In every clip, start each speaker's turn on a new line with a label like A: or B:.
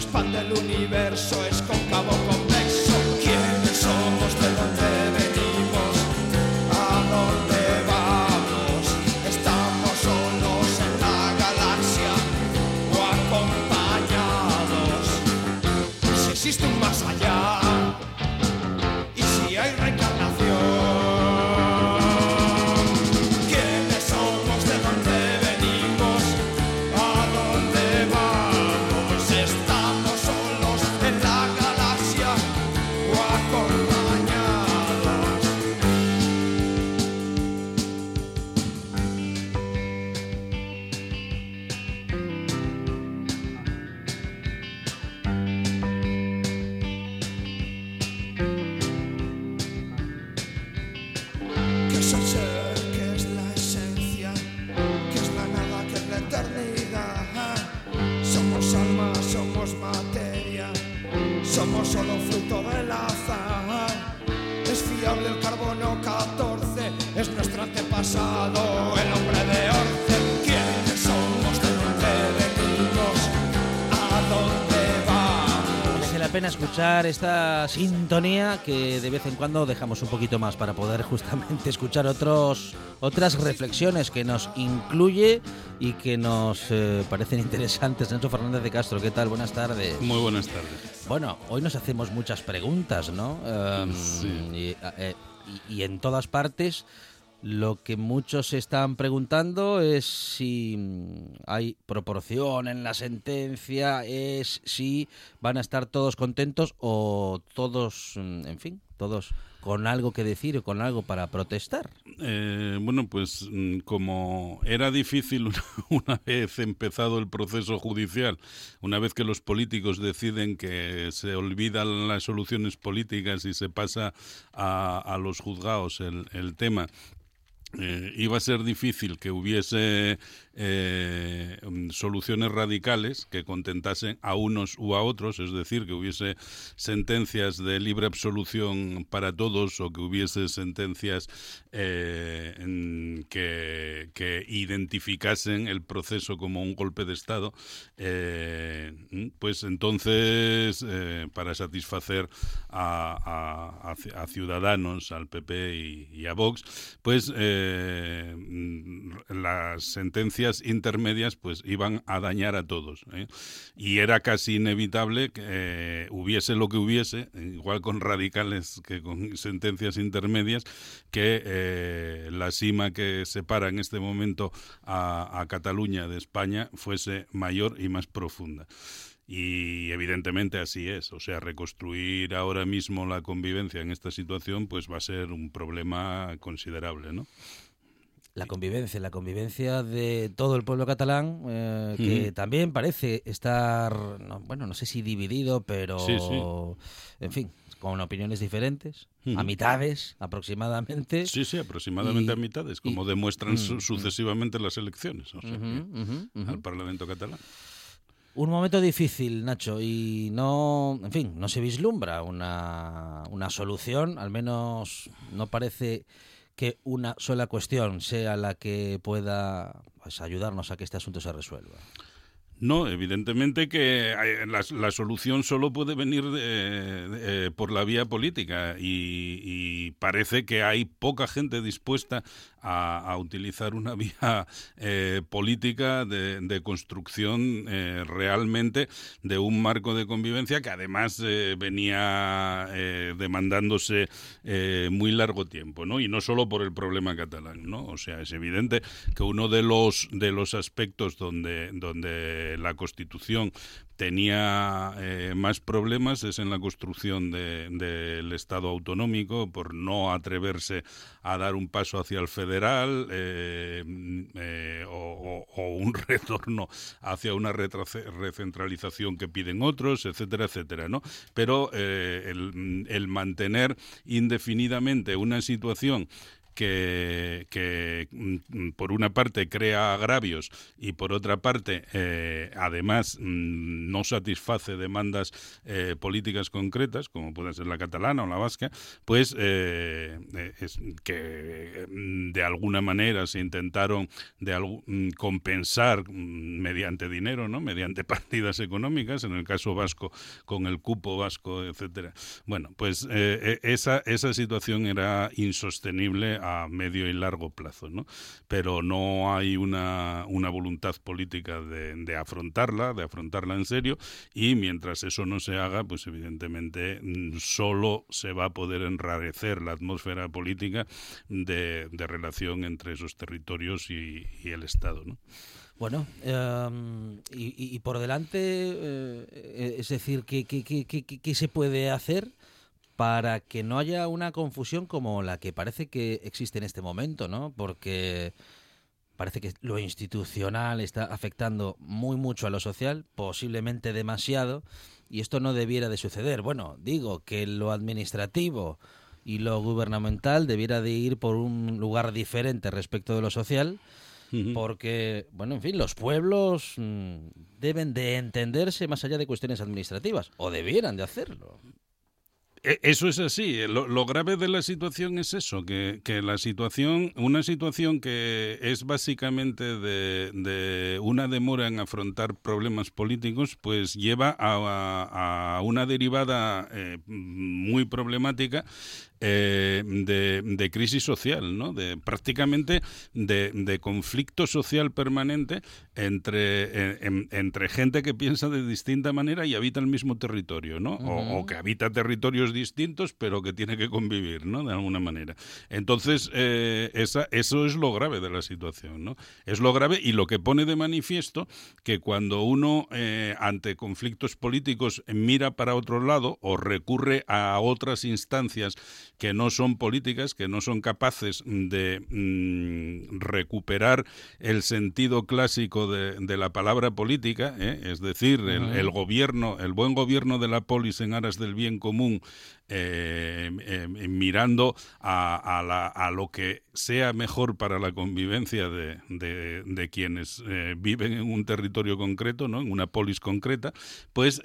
A: Expande el universo,
B: pena escuchar esta sintonía que de vez en cuando dejamos un poquito más para poder justamente escuchar otros, otras reflexiones que nos incluye y que nos eh, parecen interesantes. Nacho Fernández de Castro, ¿qué tal? Buenas tardes.
C: Muy buenas tardes.
B: Bueno, hoy nos hacemos muchas preguntas, ¿no? Em,
C: Sí.
B: y, eh, y- y en todas partes lo que muchos se están preguntando es si mm, hay proporción en la sentencia, es si van a estar todos contentos o todos, mm, en fin, todos con algo que decir o con algo para protestar.
C: Eh, bueno, pues mm, como era difícil una, vez empezado el proceso judicial, una vez que los políticos deciden que se olvidan las soluciones políticas y se pasa a, los juzgados el tema, eh, iba a ser difícil que hubiese eh, mm, soluciones radicales que contentasen a unos u a otros, es decir, que hubiese sentencias de libre absolución para todos o que hubiese sentencias eh, que, identificasen el proceso como un golpe de Estado, eh, mm, pues entonces, para satisfacer a, a- a ci- a Ciudadanos, al PP y a Vox, pues eh, mm, las sentencias intermedias pues iban a dañar a todos. ¿eh? Y era casi inevitable que eh, hubiese lo que hubiese, igual con radicales que con sentencias intermedias, que la cima que separa en este momento a Cataluña de España fuese mayor y más profunda. Y evidentemente así es. O sea, reconstruir ahora mismo la convivencia en esta situación pues va a ser un problema considerable, ¿no?
B: La convivencia, la convivencia de todo el pueblo catalán, eh, que también parece estar, no, bueno, no sé si dividido, pero,
C: Sí, sí.
B: en fin, con opiniones diferentes, a mitades aproximadamente.
C: Sí, sí, aproximadamente
B: Y-
C: a mitades, como demuestran su-
B: Mm,
C: sucesivamente las elecciones o sea, al Parlamento catalán.
B: Un momento difícil, Nacho, y no, en fin, no se vislumbra una, una solución, al menos no parece que una sola cuestión sea la que pueda pues, ayudarnos a que este asunto se resuelva.
C: No, evidentemente que eh, la, solución solo puede venir eh, por la vía política y, y parece que hay poca gente dispuesta a, a utilizar una vía eh, política de, construcción eh, realmente de un marco de convivencia que además eh, venía demandándose muy largo tiempo, ¿no? Y no solo por el problema catalán, ¿no? O sea, es evidente que uno de los de los aspectos donde donde la Constitución tenía eh, más problemas es en la construcción del Estado autonómico por no atreverse a dar un paso hacia el federal eh, eh, o, un retorno hacia una recentralización que piden otros, etcétera, etcétera, ¿no? Pero el, el mantener indefinidamente una situación que, mm, por una parte crea agravios y por otra parte eh, además mm, no satisface demandas eh, políticas concretas como puede ser la catalana o la vasca pues eh, es que mm, de alguna manera se intentaron de compensar mediante dinero no mediante partidas económicas en el caso vasco con el cupo vasco etcétera. Bueno pues esa esa situación era insostenible a medio y largo plazo, ¿no? Pero no hay una, una voluntad política de, de, afrontarla, de afrontarla en serio, y mientras eso no se haga, pues evidentemente mm, solo se va a poder enrarecer la atmósfera política de, de relación entre esos territorios y, el Estado, ¿no?
B: Bueno, em, y, por delante, eh, es decir, ¿qué, qué, qué, qué se puede hacer para que no haya una confusión como la que parece que existe en este momento, ¿no? Porque parece que lo institucional está afectando muy mucho a lo social, posiblemente demasiado, y esto no debiera de suceder. Bueno, digo que lo administrativo y lo gubernamental debiera de ir por un lugar diferente respecto de lo social, porque, bueno, en fin, los pueblos mm, deben de entenderse más allá de cuestiones administrativas, o debieran de hacerlo.
C: E, eso es así. Lo, grave de la situación es eso, que, que, la situación, una situación que es básicamente de, de una demora en afrontar problemas políticos, pues lleva a, a, una derivada eh, muy problemática eh, de, crisis social, ¿no? De prácticamente de, conflicto social permanente entre, eh, entre gente que piensa de distinta manera y habita el mismo territorio, ¿no? o, que habita territorios distintos, pero que tiene que convivir, ¿no? De alguna manera. Entonces, eh, esa, eso es lo grave de la situación, ¿no? Es lo grave y lo que pone de manifiesto que cuando uno ante conflictos políticos mira para otro lado o recurre a otras instancias que no son políticas, que no son capaces de mm, recuperar el sentido clásico de, la palabra política, ¿eh? es decir, el, gobierno, el buen gobierno de la polis en aras del bien común, eh, eh, mirando a, la, a, lo que sea mejor para la convivencia de, quienes viven en un territorio concreto, ¿no? en una polis concreta, pues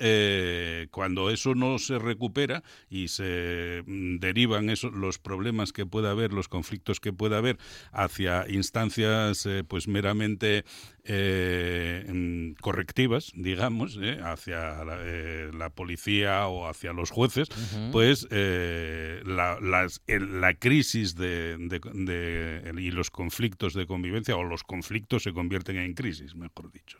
C: cuando eso no se recupera y se mm, derivan esos, los problemas que pueda haber, los conflictos que pueda haber hacia instancias pues meramente eh, correctivas, digamos, eh, hacia eh, la, policía o hacia los jueces, pues la, la, crisis de, y los conflictos de convivencia o los conflictos se convierten en crisis, mejor dicho.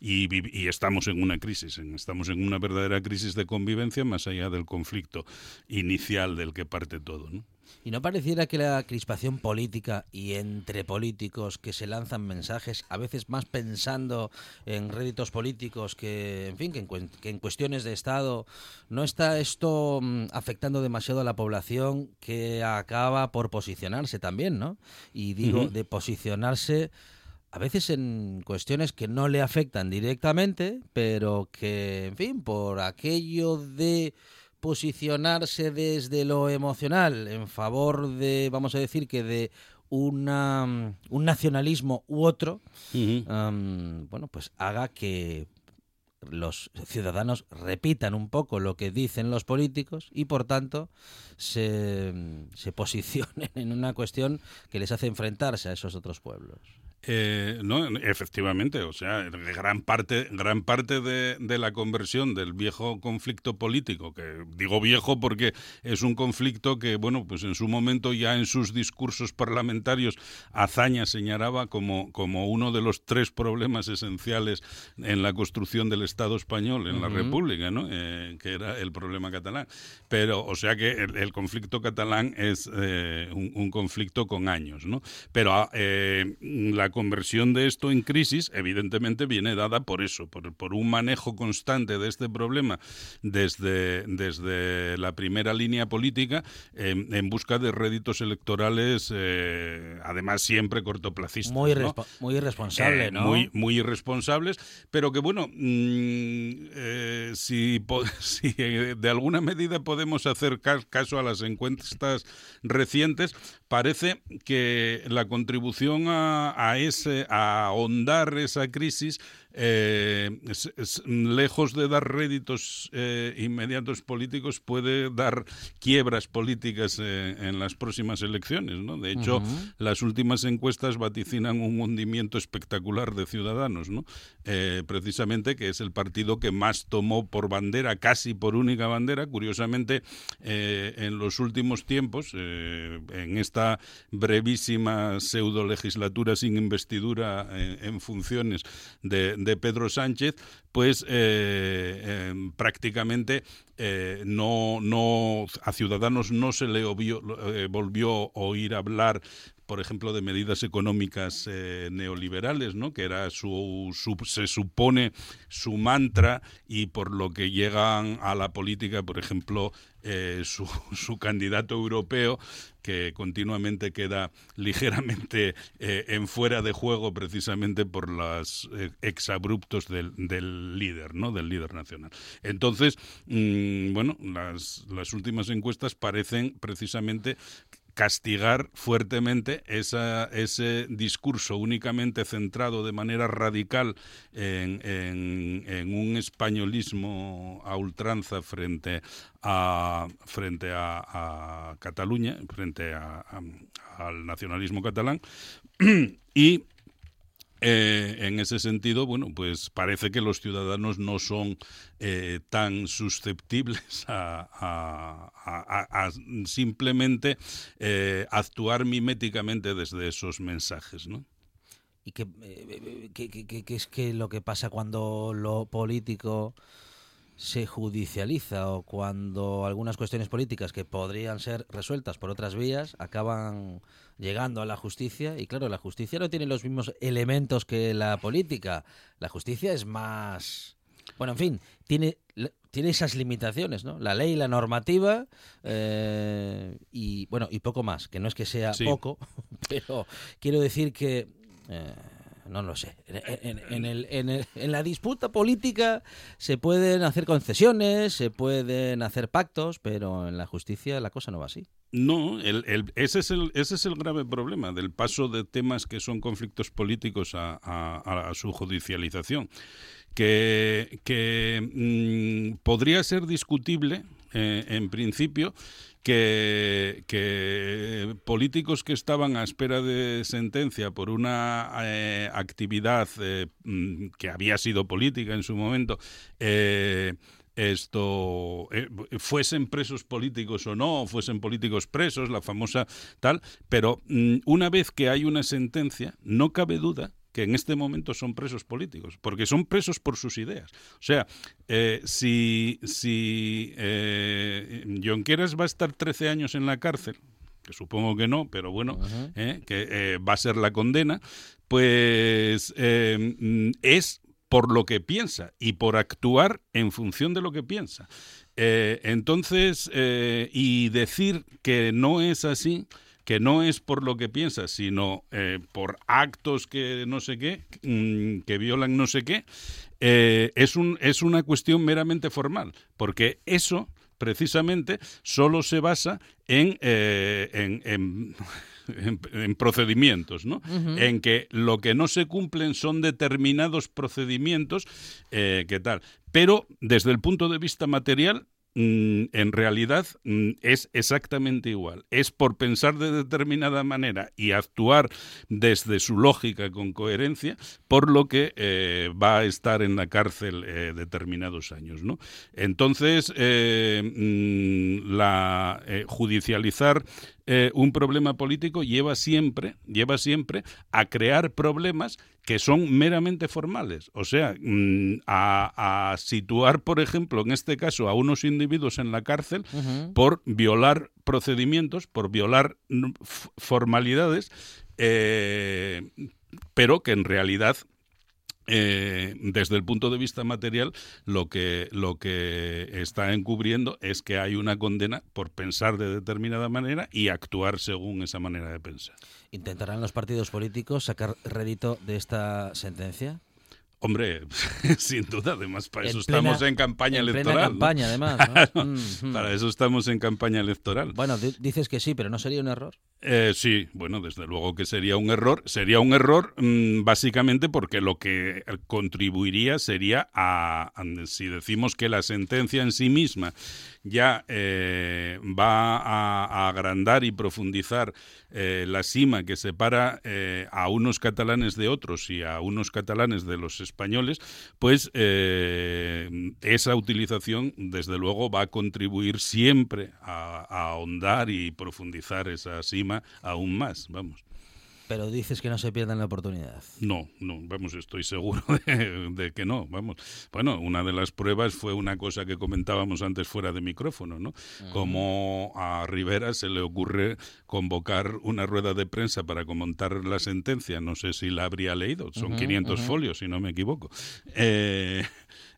C: Y, y, estamos en una crisis, estamos en una verdadera crisis de convivencia más allá del conflicto inicial del que parte todo. ¿no?
B: ¿Y no pareciera que la crispación política y entre políticos que se lanzan mensajes, a veces más pensando en réditos políticos que, en fin, que en, cuestiones de Estado, no está esto mm, afectando demasiado a la población que acaba por posicionarse también, ¿no? Y digo, de posicionarse a veces en cuestiones que no le afectan directamente, pero que, en fin, por aquello de posicionarse desde lo emocional en favor de, vamos a decir que de una, un nacionalismo u otro, bueno, pues haga que los ciudadanos repitan un poco lo que dicen los políticos y por tanto se, se posicionen en una cuestión que les hace enfrentarse a esos otros pueblos.
C: Eh, no, efectivamente, o sea, gran parte, gran parte de, de, la conversión del viejo conflicto político, que digo viejo porque es un conflicto que, bueno, pues en su momento ya en sus discursos parlamentarios Azaña señalaba como, como uno de los tres problemas esenciales en la construcción del Estado español, en la República, ¿no? Eh, que era el problema catalán. Pero, o sea que el, conflicto catalán es eh, un, un, conflicto con años, ¿no? Pero la la conversión de esto en crisis, evidentemente, viene dada por eso, por, por un manejo constante de este problema desde, desde la primera línea política en busca de réditos electorales, eh, además siempre cortoplacistas.
B: Muy, muy irresponsable, eh, ¿no?
C: Muy, muy irresponsables, pero que bueno, mm, eh, si, si de alguna medida podemos hacer caso a las encuestas recientes, parece que la contribución a, a ese, a ahondar esa crisis eh, lejos de dar réditos eh, inmediatos políticos, puede dar quiebras políticas eh, en las próximas elecciones. ¿no? De hecho, las últimas encuestas vaticinan un hundimiento espectacular de Ciudadanos, ¿no? precisamente que es el partido que más tomó por bandera, casi por única bandera, curiosamente, en los últimos tiempos, en esta brevísima pseudo legislatura sin investidura en funciones de, de Pedro Sánchez, pues eh, em, prácticamente eh, no, no, a Ciudadanos no se le eh, volvió a oír hablar por ejemplo, de medidas económicas neoliberales, ¿no? que era su, se supone su mantra y por lo que llegan a la política, por ejemplo, su, su, candidato europeo, que continuamente queda ligeramente eh, en fuera de juego precisamente por los eh, exabruptos del, del, líder, ¿no? Del líder nacional. Entonces, mm, bueno, las, las últimas encuestas parecen precisamente castigar fuertemente ese discurso únicamente centrado de manera radical en, en, un españolismo a ultranza frente a, frente a, Cataluña, frente al nacionalismo catalán, y eh, en ese sentido, bueno, pues parece que los ciudadanos no son eh, tan susceptibles a, simplemente eh, actuar miméticamente desde esos mensajes, ¿no?
B: ¿Y qué, es que lo que pasa cuando lo político se judicializa o cuando algunas cuestiones políticas que podrían ser resueltas por otras vías acaban llegando a la justicia y claro, la justicia no tiene los mismos elementos que la política. La justicia es más... Bueno, en fin, tiene, tiene esas limitaciones, ¿no? La ley, la normativa eh, y bueno, y poco más, que no es que sea poco, pero quiero decir que... Eh, no lo sé. En, el, en, la disputa política se pueden hacer concesiones, se pueden hacer pactos, pero en la justicia la cosa no va así.
C: No, el, ese, es el, ese es el grave problema del paso de temas que son conflictos políticos a, su judicialización, que, que mm, podría ser discutible eh, en principio que, políticos que estaban a espera de sentencia por una eh, actividad eh, mm, que había sido política en su momento, eh, esto fuesen presos políticos o no, fuesen políticos presos, la famosa tal, pero mm, una vez que hay una sentencia, no cabe duda que en este momento son presos políticos, porque son presos por sus ideas. O sea, eh, si, si eh, Junqueras va a estar 13 años en la cárcel, que supongo que no, pero bueno, eh, que eh, va a ser la condena, pues es por lo que piensa y por actuar en función de lo que piensa. entonces, y decir que no es así, que no es por lo que piensas, sino eh, por actos que no sé qué, mm, que violan no sé qué, eh, es, un, es una cuestión meramente formal, porque eso precisamente solo se basa en, eh, en, procedimientos, ¿no? En que lo que no se cumplen son determinados procedimientos, ¿qué tal? Pero desde el punto de vista material en realidad mm, es exactamente igual. Es por pensar de determinada manera y actuar desde su lógica con coherencia, por lo que eh, va a estar en la cárcel eh, determinados años. ¿no? Entonces, eh, mm, la judicializar un problema político lleva siempre, lleva siempre a crear problemas que son meramente formales. O sea, mm, a, situar, por ejemplo, en este caso, a unos individuos en la cárcel por violar procedimientos, por violar formalidades, eh, pero que en realidad eh, desde el punto de vista material, lo que, lo que está encubriendo es que hay una condena por pensar de determinada manera y actuar según esa manera de pensar.
B: ¿Intentarán los partidos políticos sacar rédito de esta sentencia?
C: Hombre, sin duda, además, para
B: En
C: eso
B: plena-
C: estamos en campaña
B: en
C: electoral.
B: campaña, además, ¿no? Mm, mm.
C: Para eso estamos en campaña electoral.
B: Bueno, di- dices que sí, pero ¿no sería un error?
C: Eh, sí, bueno, desde luego que sería un error. Sería un error mm, básicamente porque lo que contribuiría sería a, a- si decimos que la sentencia en sí misma ya eh, va a, agrandar y profundizar eh, la cima que separa eh, a unos catalanes de otros y a unos catalanes de los españoles, pues eh, esa utilización, desde luego, va a contribuir siempre a, a ahondar y profundizar esa cima aún más, vamos.
B: Pero dices que no se pierdan la oportunidad.
C: No, no, vamos, estoy seguro de, de que no, vamos. Bueno, una de las pruebas fue una cosa que comentábamos antes fuera de micrófono, ¿no? Como a Rivera se le ocurre convocar una rueda de prensa para comentar la sentencia, no sé si la habría leído, son 500 folios, si no me equivoco. Eh,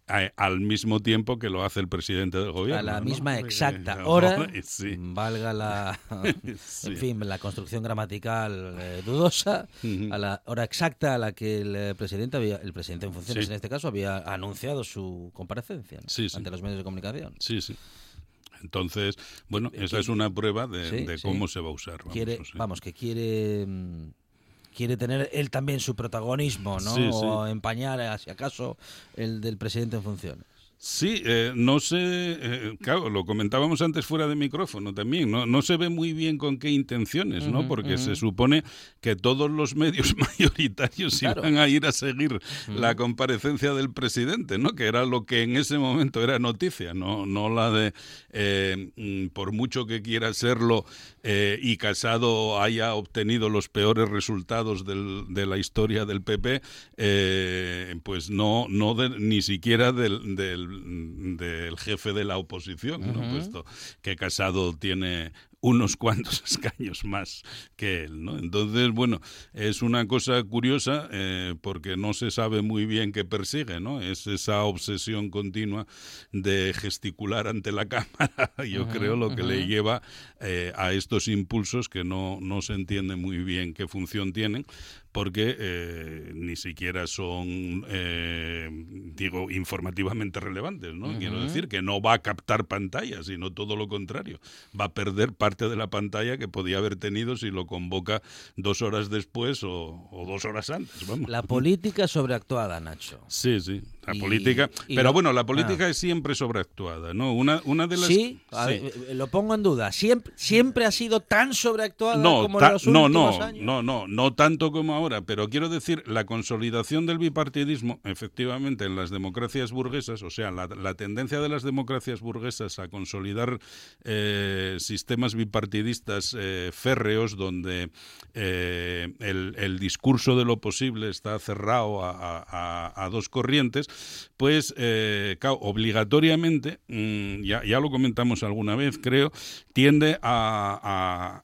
C: a- al mismo tiempo que lo hace el presidente del gobierno.
B: A la
C: ¿no?
B: misma
C: Eh,
B: exacta
C: eh,
B: hora,
C: sí.
B: valga la,
C: Sí.
B: en fin, la construcción gramatical eh, dudosa, a la hora exacta a la que el eh, presidente había, el presidente en funciones
C: Sí.
B: en este caso había anunciado su comparecencia ante los medios de comunicación.
C: Sí, sí. Entonces, bueno, esa es una prueba de, cómo se va a usar. Vamos,
B: quiere, vamos, que quiere mm, quiere tener él también su protagonismo, ¿no?
C: Sí, sí.
B: O empañar, eh, si acaso, el del presidente en funciones.
C: Sí, eh, no sé, eh, claro, lo comentábamos antes fuera de micrófono también, no, no se ve muy bien con qué intenciones, ¿no? Porque se supone que todos los medios mayoritarios
B: Claro.
C: iban a ir a seguir la comparecencia del presidente, ¿no? Que era lo que en ese momento era noticia, no, no la de, eh, mm, por mucho que quiera serlo eh, y Casado haya obtenido los peores resultados del- de la historia del PP, eh, pues no, no de- ni siquiera del, del, del jefe de la oposición, puesto que Casado tiene unos cuantos escaños más que él, ¿no? Entonces, bueno, es una cosa curiosa eh, porque no se sabe muy bien qué persigue, ¿no? Es esa obsesión continua de gesticular ante la cámara, yo creo, lo que le lleva eh, a estos impulsos que no, no se entiende muy bien qué función tienen, porque eh, ni siquiera son, eh, digo, informativamente relevantes, ¿no? Quiero decir que no va a captar pantalla, sino todo lo contrario. Va a perder parte de la pantalla que podía haber tenido si lo convoca dos horas después o, o dos horas antes, vamos.
B: La política sobreactuada, Nacho.
C: Sí, sí, la
B: Y-
C: política.
B: y
C: Pero
B: lo-
C: bueno, la política
B: ah.
C: es siempre sobreactuada, ¿no? Una, una de las...
B: Sí, a
C: sí.
B: ver, eh, lo pongo en duda. ¿Siempre, siempre ha sido tan sobreactuada
C: No,
B: como
C: ta-
B: en los
C: no,
B: últimos
C: no,
B: años?
C: no, no, no tanto como ahora, pero quiero decir, la consolidación del bipartidismo, efectivamente, en las democracias burguesas, o sea, la, la tendencia de las democracias burguesas a consolidar eh, sistemas bipartidistas eh, férreos, donde eh, el, el discurso de lo posible está cerrado a, a- a- a dos corrientes, pues, eh, obligatoriamente, mm, ya, ya lo comentamos alguna vez, creo, tiende a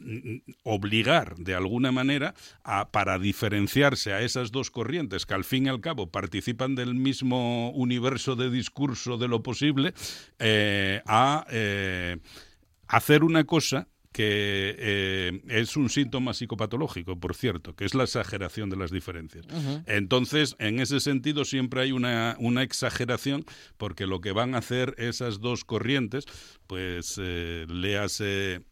C: mm, obligar de alguna manera a, para diferenciarse a esas dos corrientes que al fin y al cabo participan del mismo universo de discurso de lo posible eh, a eh, hacer una cosa que eh, es un síntoma psicopatológico, por cierto, que es la exageración de las diferencias. Entonces, en ese sentido, siempre hay una, una exageración, porque lo que van a hacer esas dos corrientes, pues eh, léase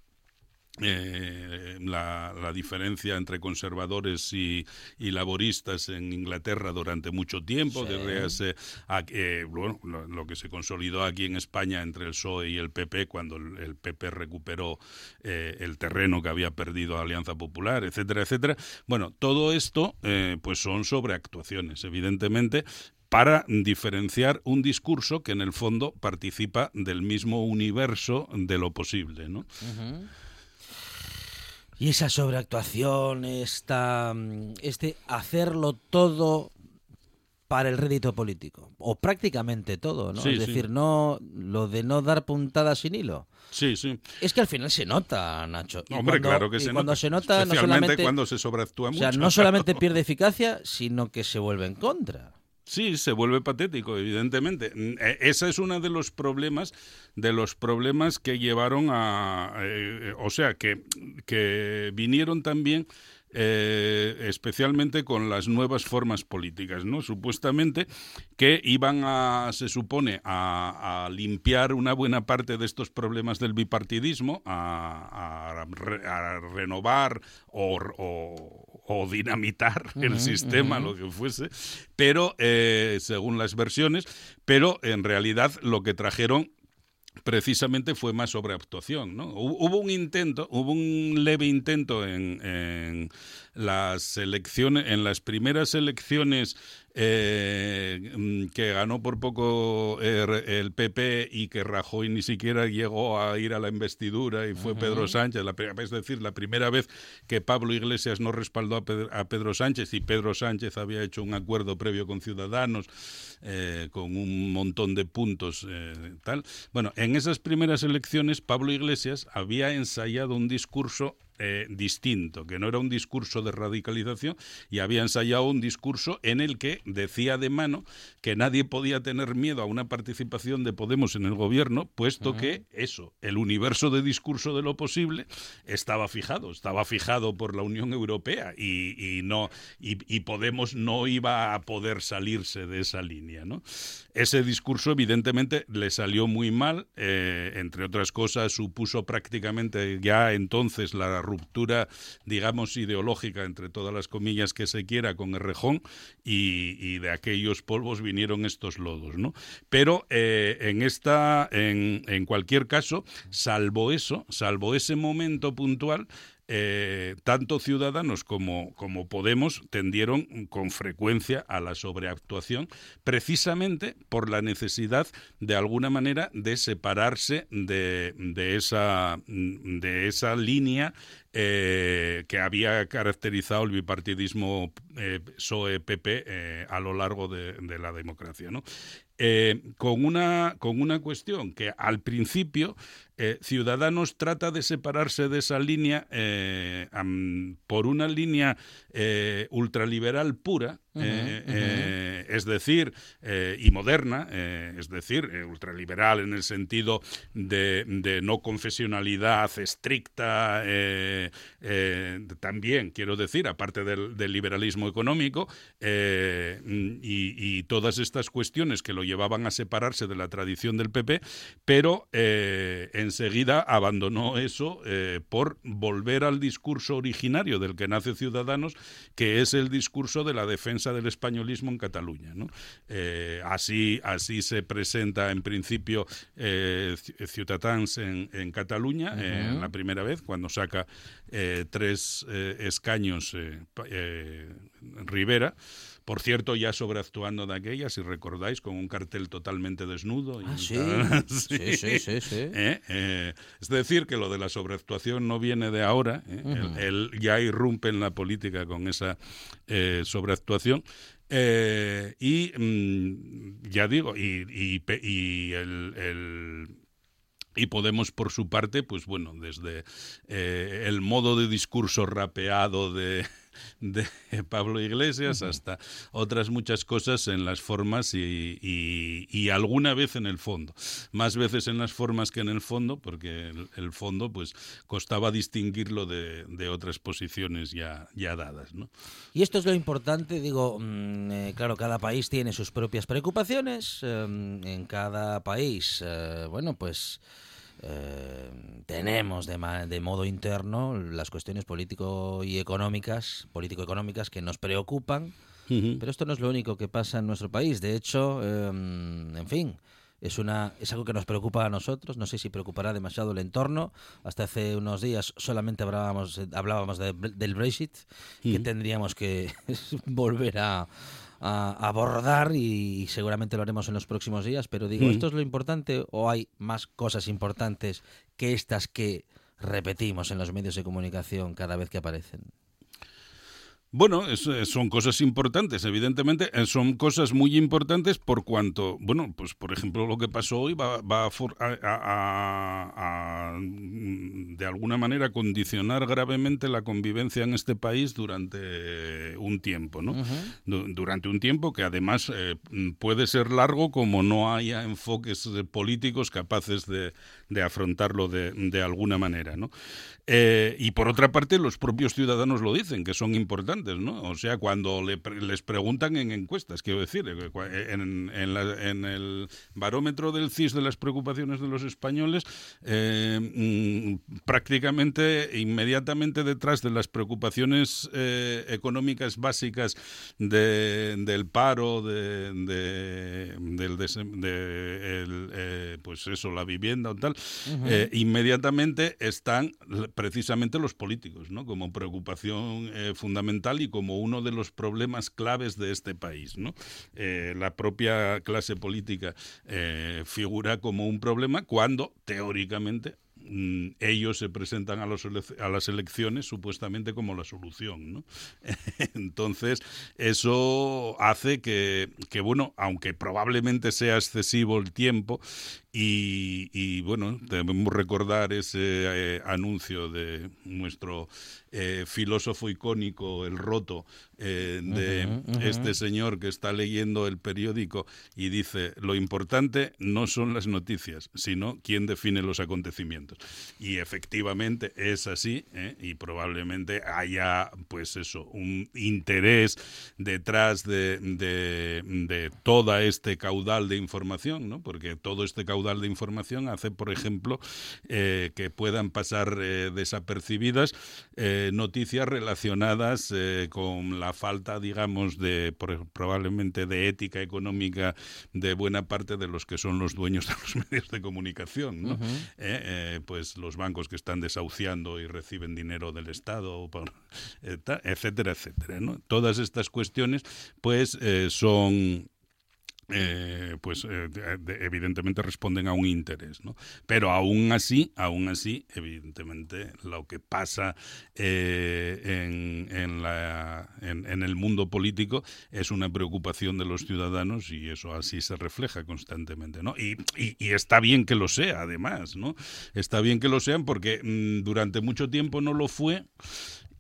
C: eh, la, la diferencia entre conservadores y, y laboristas en Inglaterra durante mucho tiempo,
B: Sí.
C: de véase a- eh, bueno, lo, lo que se consolidó aquí en España entre el PSOE y el PP cuando el, el PP recuperó eh, el terreno que había perdido Alianza Popular, etcétera, etcétera. Bueno, todo esto eh, pues son sobreactuaciones, evidentemente, para diferenciar un discurso que en el fondo participa del mismo universo de lo posible, ¿no?
B: Y esa sobreactuación, esta, mm, este hacerlo todo para el rédito político. O prácticamente todo, ¿no?
C: Sí,
B: es
C: sí.
B: decir, no lo de no dar puntadas sin hilo.
C: Sí, sí.
B: Es que al final se nota, Nacho. Y
C: Hombre,
B: cuando-
C: claro que
B: y
C: se
B: cuando
C: nota.
B: se nota, no solamente,
C: cuando se sobreactúa
B: o
C: mucho.
B: sea, no solamente pierde eficacia, sino que se vuelve en contra.
C: Sí, se vuelve patético, evidentemente. Mm, eh, Ese es uno de los problemas, de los problemas que llevaron a, eh, o sea, que, que vinieron también eh, especialmente con las nuevas formas políticas, ¿no? Supuestamente que iban a, se supone, a, a limpiar una buena parte de estos problemas del bipartidismo, a, a re- a renovar o, o- o dinamitar el sistema, lo que fuese, pero eh, según las versiones, pero en realidad lo que trajeron precisamente fue más sobreactuación. ¿no? Hu- Hubo un intento, hubo un leve intento en, en las elecciones, en las primeras elecciones eh, mm, que ganó por poco eh, el PP y que Rajoy ni siquiera llegó a ir a la investidura y fue Pedro Sánchez, la, es decir, la primera vez que Pablo Iglesias no respaldó a Pedro, a Pedro Sánchez y Pedro Sánchez había hecho un acuerdo previo con Ciudadanos eh, con un montón de puntos eh, tal. Bueno, en esas primeras elecciones Pablo Iglesias había ensayado un discurso eh, distinto, que no era un discurso de radicalización y había ensayado un discurso en el que decía de mano que nadie podía tener miedo a una participación de Podemos en el gobierno, puesto que eso, el universo de discurso de lo posible estaba fijado, estaba fijado por la Unión Europea y, y no y, y Podemos no iba a poder salirse de esa línea, ¿no? Ese discurso evidentemente le salió muy mal, eh, entre otras cosas supuso prácticamente ya entonces la ruptura, digamos, ideológica entre todas las comillas que se quiera con Errejón y, y de aquellos polvos vinieron estos lodos, ¿no? Pero eh, en esta, en, en cualquier caso, salvo eso, salvo ese momento puntual, eh, tanto Ciudadanos como, como Podemos tendieron con frecuencia a la sobreactuación, precisamente por la necesidad, de alguna manera, de separarse de, de esa, de esa línea eh, que había caracterizado el bipartidismo eh, PSOE-PP eh, a lo largo de, de la democracia. ¿no? Eh, con, una, con una cuestión que al principio eh, Ciudadanos trata de separarse de esa línea eh, por una línea eh, ultraliberal pura, es decir, y moderna, es decir, ultraliberal en el sentido de, de no confesionalidad estricta, también quiero decir, aparte del, del liberalismo económico, y, y todas estas cuestiones que lo llevaban a separarse de la tradición del PP, pero eh, enseguida abandonó eso eh, por volver al discurso originario del que nace Ciudadanos, que es el discurso de la defensa del españolismo en Cataluña. ¿no? Eh, así, así se presenta en principio eh, Ciutadans en, en Cataluña, eh, la primera vez, cuando saca tres escaños Rivera. Por cierto, ya sobreactuando de aquella, si recordáis, con un cartel totalmente desnudo. y
B: Ah, sí. Sí, sí, sí, sí.
C: ¿eh? Eh, es decir, que lo de la sobreactuación no viene de ahora. ¿eh? ya irrumpe en la política con esa eh, sobreactuación. Eh, y mm, ya digo, y, y y el- el y Podemos, por su parte, pues bueno, desde eh, el modo de discurso rapeado de, de Pablo Iglesias hasta otras muchas cosas en las formas y, y- y alguna vez en el fondo. Más veces en las formas que en el fondo, porque el, el fondo pues costaba distinguirlo de, de otras posiciones ya, ya dadas. ¿no?
B: Y esto es lo importante, digo, mm, eh, claro, cada país tiene sus propias preocupaciones, eh, en cada país, eh, bueno, pues eh, tenemos de, ma- de modo interno las cuestiones político y económicas, político-económicas que nos preocupan, pero esto no es lo único que pasa en nuestro país, de hecho, eh, en fin... Es, una, es algo que nos preocupa a nosotros, no sé si preocupará demasiado el entorno. Hasta hace unos días solamente hablábamos, hablábamos de- del Brexit, que tendríamos que volver a, a abordar y seguramente lo haremos en los próximos días. Pero digo, ¿esto es lo importante o hay más cosas importantes que estas que repetimos en los medios de comunicación cada vez que aparecen?
C: Bueno, es, son cosas importantes, evidentemente, son cosas muy importantes por cuanto, bueno, pues por ejemplo lo que pasó hoy va, va a, a, de alguna manera condicionar gravemente la convivencia en este país durante un tiempo, ¿no? Durante un tiempo que además eh, puede ser largo como no haya enfoques políticos capaces de, de afrontarlo de, de, alguna manera, ¿no? Eh, y por otra parte, los propios ciudadanos lo dicen, que son importantes, ¿no? O sea, cuando les preguntan en encuestas, quiero decir, eh, en, en, el barómetro del CIS de las preocupaciones de los españoles, eh, mm, prácticamente inmediatamente detrás de las preocupaciones económicas básicas del paro, de, del de, pues eso, la vivienda o tal, inmediatamente están precisamente los políticos, ¿no? Como preocupación eh, y como uno de los problemas claves de este país. Eh, la propia clase política eh, figura como un problema cuando teóricamente mm, ellos se presentan a, las elecciones supuestamente como la solución. Entonces, eso hace que, bueno, aunque probablemente sea excesivo el tiempo, y, bueno, debemos recordar ese eh, anuncio de nuestro eh, filósofo icónico, el roto, eh, de este señor que está leyendo el periódico y dice, lo importante no son las noticias, sino quién define los acontecimientos. Y efectivamente es así, y probablemente haya, pues eso, un interés detrás de, de, de todo este caudal de información, ¿no? Porque todo este caudal de información hace, por ejemplo, eh, que puedan pasar eh, desapercibidas eh, noticias relacionadas con la falta, digamos, de probablemente de ética económica de buena parte de los que son los dueños de los medios de comunicación, ¿no? pues los bancos que están desahuciando y reciben dinero del Estado, etcétera, etcétera. ¿no? Todas estas cuestiones, pues, son eh, pues eh, evidentemente responden a un interés, ¿no? Pero aún así, aún así, evidentemente, lo que pasa eh, en, la, en, el mundo político es una preocupación de los ciudadanos y eso así se refleja constantemente, ¿no? Y, y, está bien que lo sea, además, ¿no? Está bien que lo sean porque mm, durante mucho tiempo no lo fue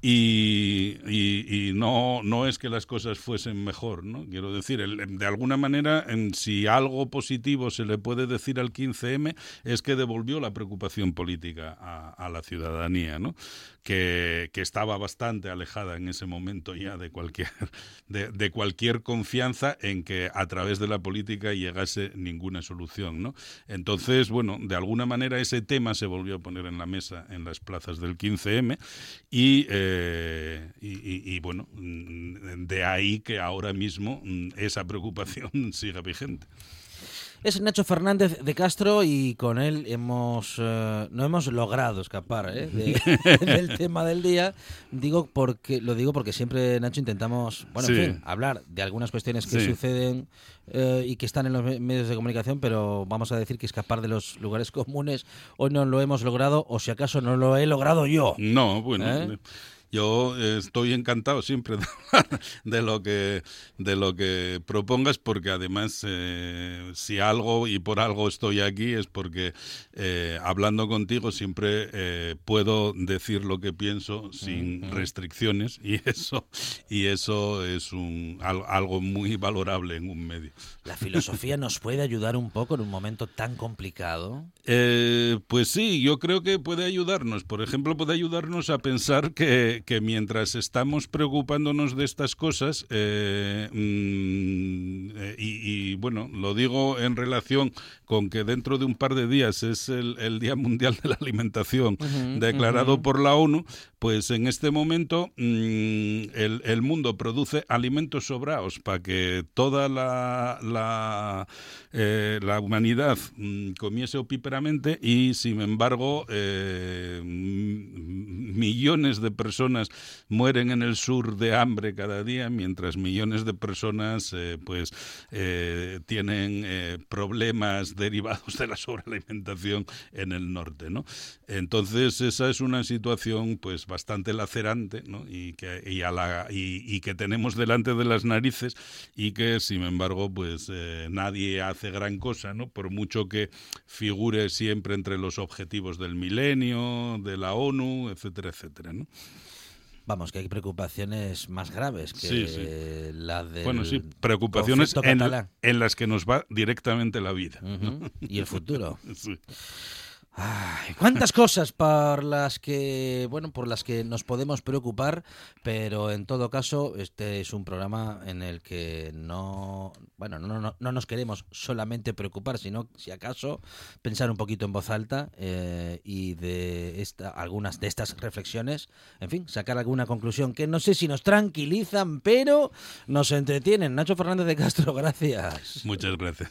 C: y, y, no, no es que las cosas fuesen mejor, ¿no? Quiero decir, de alguna manera, en, si algo positivo se le puede decir al 15M es que devolvió la preocupación política a, a la ciudadanía, ¿no? Que, estaba bastante alejada en ese momento ya de cualquier, de, cualquier confianza en que a través de la política llegase ninguna solución, ¿no? Entonces, bueno, de alguna manera ese tema se volvió a poner en la mesa en las plazas del 15M y... Eh, eh, y, bueno, mm, de ahí que ahora mismo mm, esa preocupación siga vigente.
B: Es Nacho Fernández de Castro y con él hemos eh, no hemos logrado escapar ¿eh? del tema del día. Digo porque lo digo porque siempre Nacho intentamos, bueno, en fin, hablar de algunas cuestiones que suceden y que están en los medios de comunicación, pero vamos a decir que escapar de los lugares comunes hoy no lo hemos logrado o si acaso no lo he logrado yo.
C: No, bueno. Yo estoy encantado siempre de de lo que de lo que propongas porque además eh, si algo y por algo estoy aquí es porque eh, hablando contigo siempre eh, puedo decir lo que pienso sin restricciones y eso y eso es un algo muy valorable en un medio.
B: La filosofía nos puede ayudar un poco en un momento tan complicado.
C: pues sí, yo creo que puede ayudarnos. Por ejemplo, puede ayudarnos a pensar que que mientras estamos preocupándonos de estas cosas, eh, mm, eh, y, bueno, lo digo en relación con que dentro de un par de días es el, Día Mundial de la Alimentación declarado por la ONU, pues en este momento mm, el, mundo produce alimentos sobrados para que toda la, la, eh, la humanidad mm, comiese opíperamente y sin embargo millones de personas mueren en el sur de hambre cada día, mientras millones de personas eh, pues eh, tienen eh, problemas derivados de la sobrealimentación en el norte, ¿no? Entonces esa es una situación pues bastante lacerante, ¿no? Y que y, que tenemos delante de las narices y que sin embargo pues nadie hace gran cosa, ¿no? Por mucho que figure siempre entre los objetivos del milenio, de la ONU, etcétera, etcétera.
B: Vamos, que hay preocupaciones más graves que la de.
C: Bueno, sí, preocupaciones en, las que nos va directamente la vida.
B: Y el futuro. sí. Cuántas cosas por las que bueno por las que nos podemos preocupar pero en todo caso este es un programa en el que no bueno no, no, no nos queremos solamente preocupar sino si acaso pensar un poquito en voz alta eh, y de esta, algunas de estas reflexiones en fin sacar alguna conclusión que no sé si nos tranquilizan pero nos entretienen. Nacho Fernández de Castro gracias.
C: Muchas gracias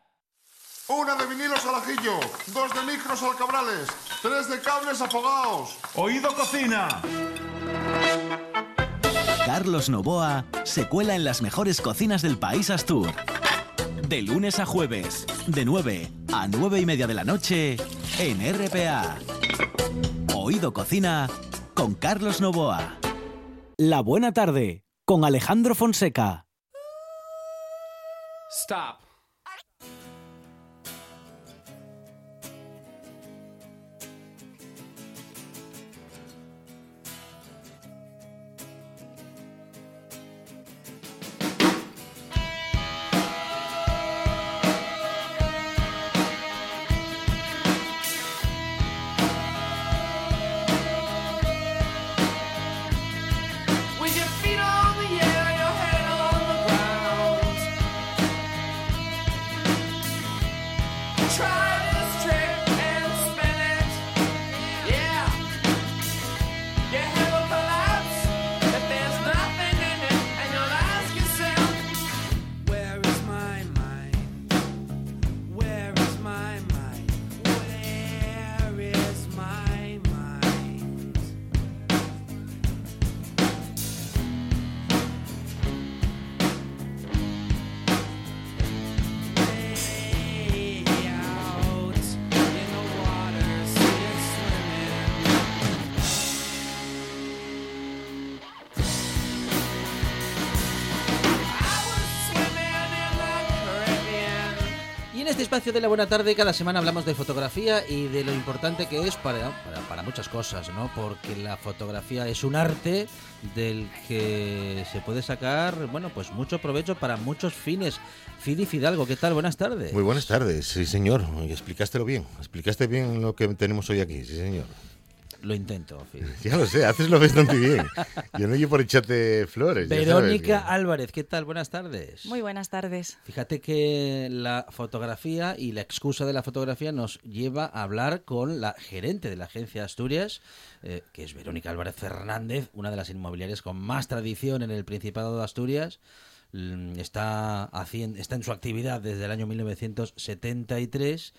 D: Una de vinilos al ajillo, dos de micros al cabrales, tres de cables afogados.
E: Oído cocina.
F: Carlos Novoa se cuela en las mejores cocinas del país Astur. De lunes a jueves, de 9 a 9 y media de la noche, en RPA. Oído Cocina con Carlos Novoa. La buena tarde con Alejandro Fonseca.
E: Stop.
B: Espacio de la buena tarde cada semana hablamos de fotografía y de lo importante que es para, para, muchas cosas, ¿no? Porque la fotografía es un arte del que se puede sacar, bueno, pues mucho provecho para muchos fines. Fidi Fidalgo, ¿qué tal? Buenas tardes.
G: Muy buenas tardes, sí señor. Explicaste bien, explicaste bien lo que tenemos hoy aquí, sí señor.
B: Lo intento,
G: Ya lo sé, haces lo bastante bien. Yo no llevo por echarte flores.
B: Verónica Álvarez, ¿qué tal? Buenas tardes.
H: Muy buenas tardes.
B: Fíjate que la fotografía y la excusa de la fotografía nos lleva a hablar con la gerente de la agencia Asturias, eh, que es Verónica Álvarez Fernández, una de las inmobiliarias con más tradición en el Principado de Asturias mm, está haciendo está en su actividad desde el año 1973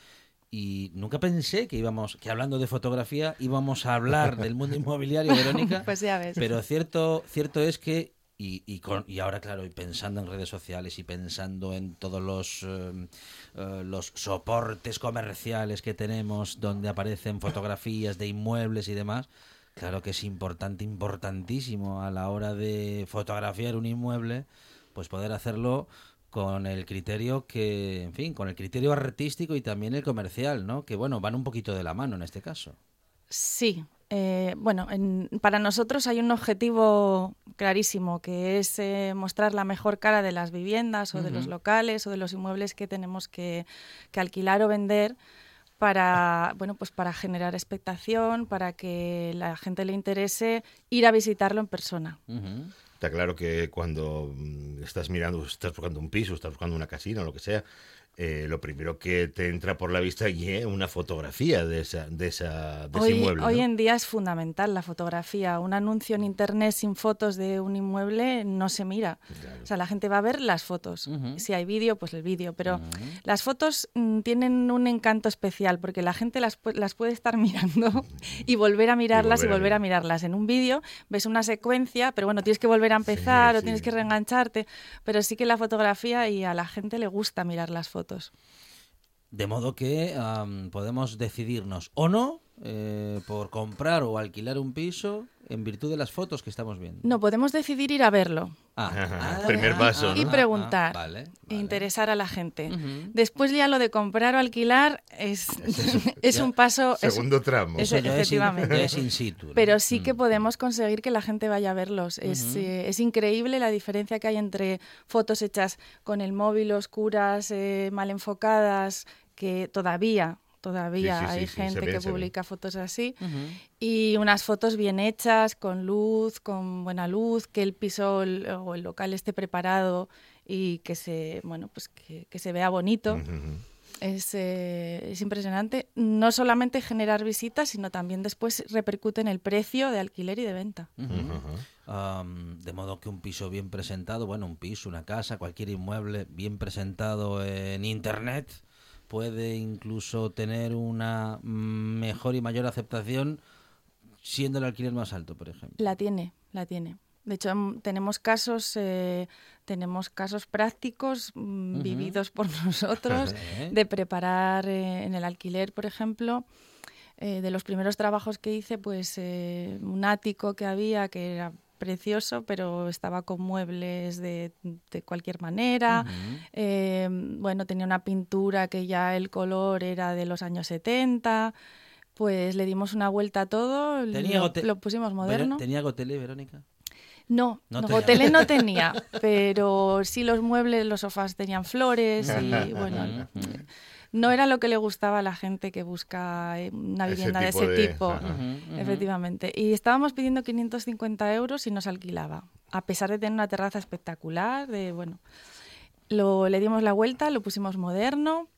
B: y nunca pensé que íbamos, que hablando de fotografía íbamos a hablar del mundo inmobiliario, Verónica.
H: pues ya ves.
B: Pero cierto, cierto es que y, y, con, y ahora, claro, y pensando en redes sociales y pensando en todos los, eh, eh, los soportes comerciales que tenemos donde aparecen fotografías de inmuebles y demás, claro que es importante, importantísimo a la hora de fotografiar un inmueble, pues poder hacerlo con el criterio que, en fin, con el criterio artístico y también el comercial, ¿no? Que bueno, van un poquito de la mano en este caso.
H: Sí, eh, bueno, para nosotros hay un objetivo clarísimo que es eh, mostrar la mejor cara de las viviendas o de los locales o de los inmuebles que tenemos que, que alquilar o vender para, bueno, pues para generar expectación, para que la gente le interese ir a visitarlo en persona.
G: Está claro que cuando mm, estás mirando, estás buscando un piso, estás buscando una casina o lo que sea, eh, lo primero que te entra por la vista es una fotografía de esa, de esa, de ese
H: Hoy,
G: inmueble.
H: hoy
G: ¿no?
H: en día es fundamental la fotografía. Un anuncio en internet sin fotos de un inmueble no se mira. O sea, la gente va a ver las fotos.
B: Ujú.
H: Si hay vídeo, pues el vídeo. Pero las fotos mm, tienen un encanto especial porque la gente las, pu- las puede estar mirando y volver a mirarlas y
G: volver a
H: volver a,
G: mirar.
H: mirarlas. En un vídeo ves una secuencia, pero bueno, tienes que volver a empezar o
G: sí.
H: tienes que reengancharte. Pero sí que la fotografía y a la gente le gusta mirar las fotos.
B: De modo que podemos decidirnos o no eh, por comprar o alquilar un piso en virtud de las fotos que estamos viendo.
H: No, podemos decidir ir a verlo.
B: Ah,
G: Primer paso,
H: Y
G: ¿no?
H: preguntar.
B: vale,
H: e
B: vale.
H: interesar a la gente. Después ya lo de comprar o alquilar es, es un paso... es-
G: Segundo tramo.
H: es-
B: in-
H: efectivamente.
B: es in situ, ¿no?
H: pero sí que
B: Mm.
H: podemos conseguir que la gente vaya a verlos. Es, eh, es increíble la diferencia que hay entre fotos hechas con el móvil, oscuras, eh, mal enfocadas, que todavía, todavía
G: Sí, sí, sí,
H: hay
G: sí,
H: gente que publica fotos así. Y unas fotos bien hechas, con luz, con buena luz, que el piso el- o el local esté preparado y que se, bueno, pues que, que se vea bonito. Es, eh, es impresionante. No solamente generar visitas, sino también después repercute en el precio de alquiler y de venta.
B: Am, de modo que un piso bien presentado, bueno, un piso, una casa, cualquier inmueble bien presentado en Internet puede incluso tener una mejor y mayor aceptación siendo el alquiler más alto, por ejemplo.
H: La tiene, la tiene. De hecho, mm, tenemos casos, eh, tenemos casos prácticos mm,
B: Ujú.
H: vividos por nosotros de preparar eh, en el alquiler, por ejemplo. eh, de los primeros trabajos que hice, pues eh, un ático que había que era precioso, pero estaba con muebles de, de cualquier manera. Eh, bueno, tenía una pintura que ya el color era de los años 70. Pues le dimos una vuelta a todo,
B: Tenía
H: lo, lo pusimos moderno.
B: ¿Tenía Gotelé, Verónica?
H: No,
B: No
H: no, no tenía, pero sí los muebles, los sofás tenían flores y bueno. No era lo que le gustaba a la gente que busca eh, una
G: Ese
H: vivienda de ese
G: de-
H: tipo, efectivamente. Y estábamos pidiendo 550 euros y nos alquilaba, a pesar de tener una terraza espectacular, de bueno, lo, le dimos la vuelta, lo pusimos moderno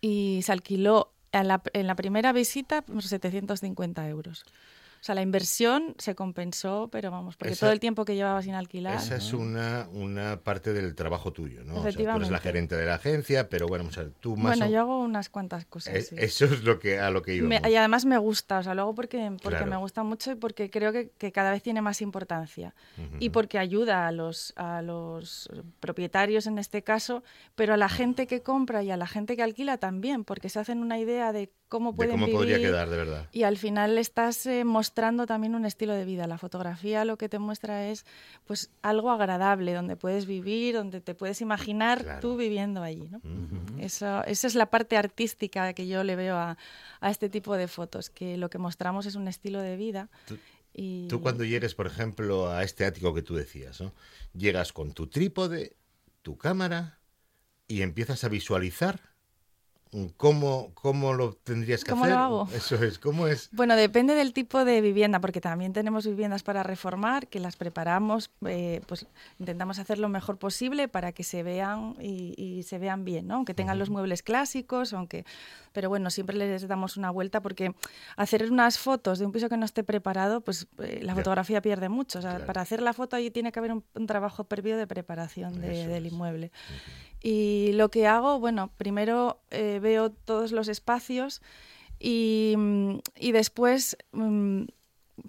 H: y se alquiló a la- en la primera visita por 750 euros. O sea, la inversión se compensó, pero vamos, porque
G: Esa-
H: todo el tiempo que llevaba sin alquilar.
G: Esa es una, una parte del trabajo tuyo, ¿no? O sea, tú eres la gerente de la agencia, pero bueno, o sea, tú más
H: Bueno,
G: o-
H: yo hago unas cuantas cosas.
G: es-
H: sí.
G: Eso es lo que a lo que íbamos.
H: y además me gusta, o sea, lo hago porque, porque
G: Claro.
H: me gusta mucho y porque creo que, que cada vez tiene más importancia. Y porque ayuda a los, a los propietarios en este caso, pero a la gente que compra y a la gente que alquila también, porque se hacen una idea de cómo
G: de
H: pueden
G: cómo podría
H: vivir.
G: quedar, de verdad.
H: Y al final estás eh, mostrando también un estilo de vida. La fotografía lo que te muestra es pues algo agradable, donde puedes vivir, donde te puedes imaginar
G: Claro.
H: tú viviendo allí. ¿no? Eso, esa es la parte artística que yo le veo a, a este tipo de fotos, que lo que mostramos es un estilo de vida.
G: Tú-
H: y...
G: Tú cuando llegues, por ejemplo, a este ático que tú decías, ¿no? Llegas con tu trípode, tu cámara y empiezas a visualizar cómo, cómo lo tendrías que
H: ¿Cómo
G: hacer.
H: lo hago?
G: Eso es, ¿cómo es?
H: Bueno, depende del tipo de vivienda, porque también tenemos viviendas para reformar, que las preparamos, eh, pues intentamos hacer lo mejor posible para que se vean y, y se vean bien, ¿no? Aunque tengan los muebles clásicos, aunque, pero bueno, siempre les damos una vuelta porque hacer unas fotos de un piso que no esté preparado, pues eh, la fotografía pierde mucho. O sea,
G: Claro.
H: para hacer la foto ahí tiene que haber un, un trabajo previo de preparación de- del inmueble. Y lo que hago, bueno, primero eh, veo todos los espacios y, mm, y después, mm,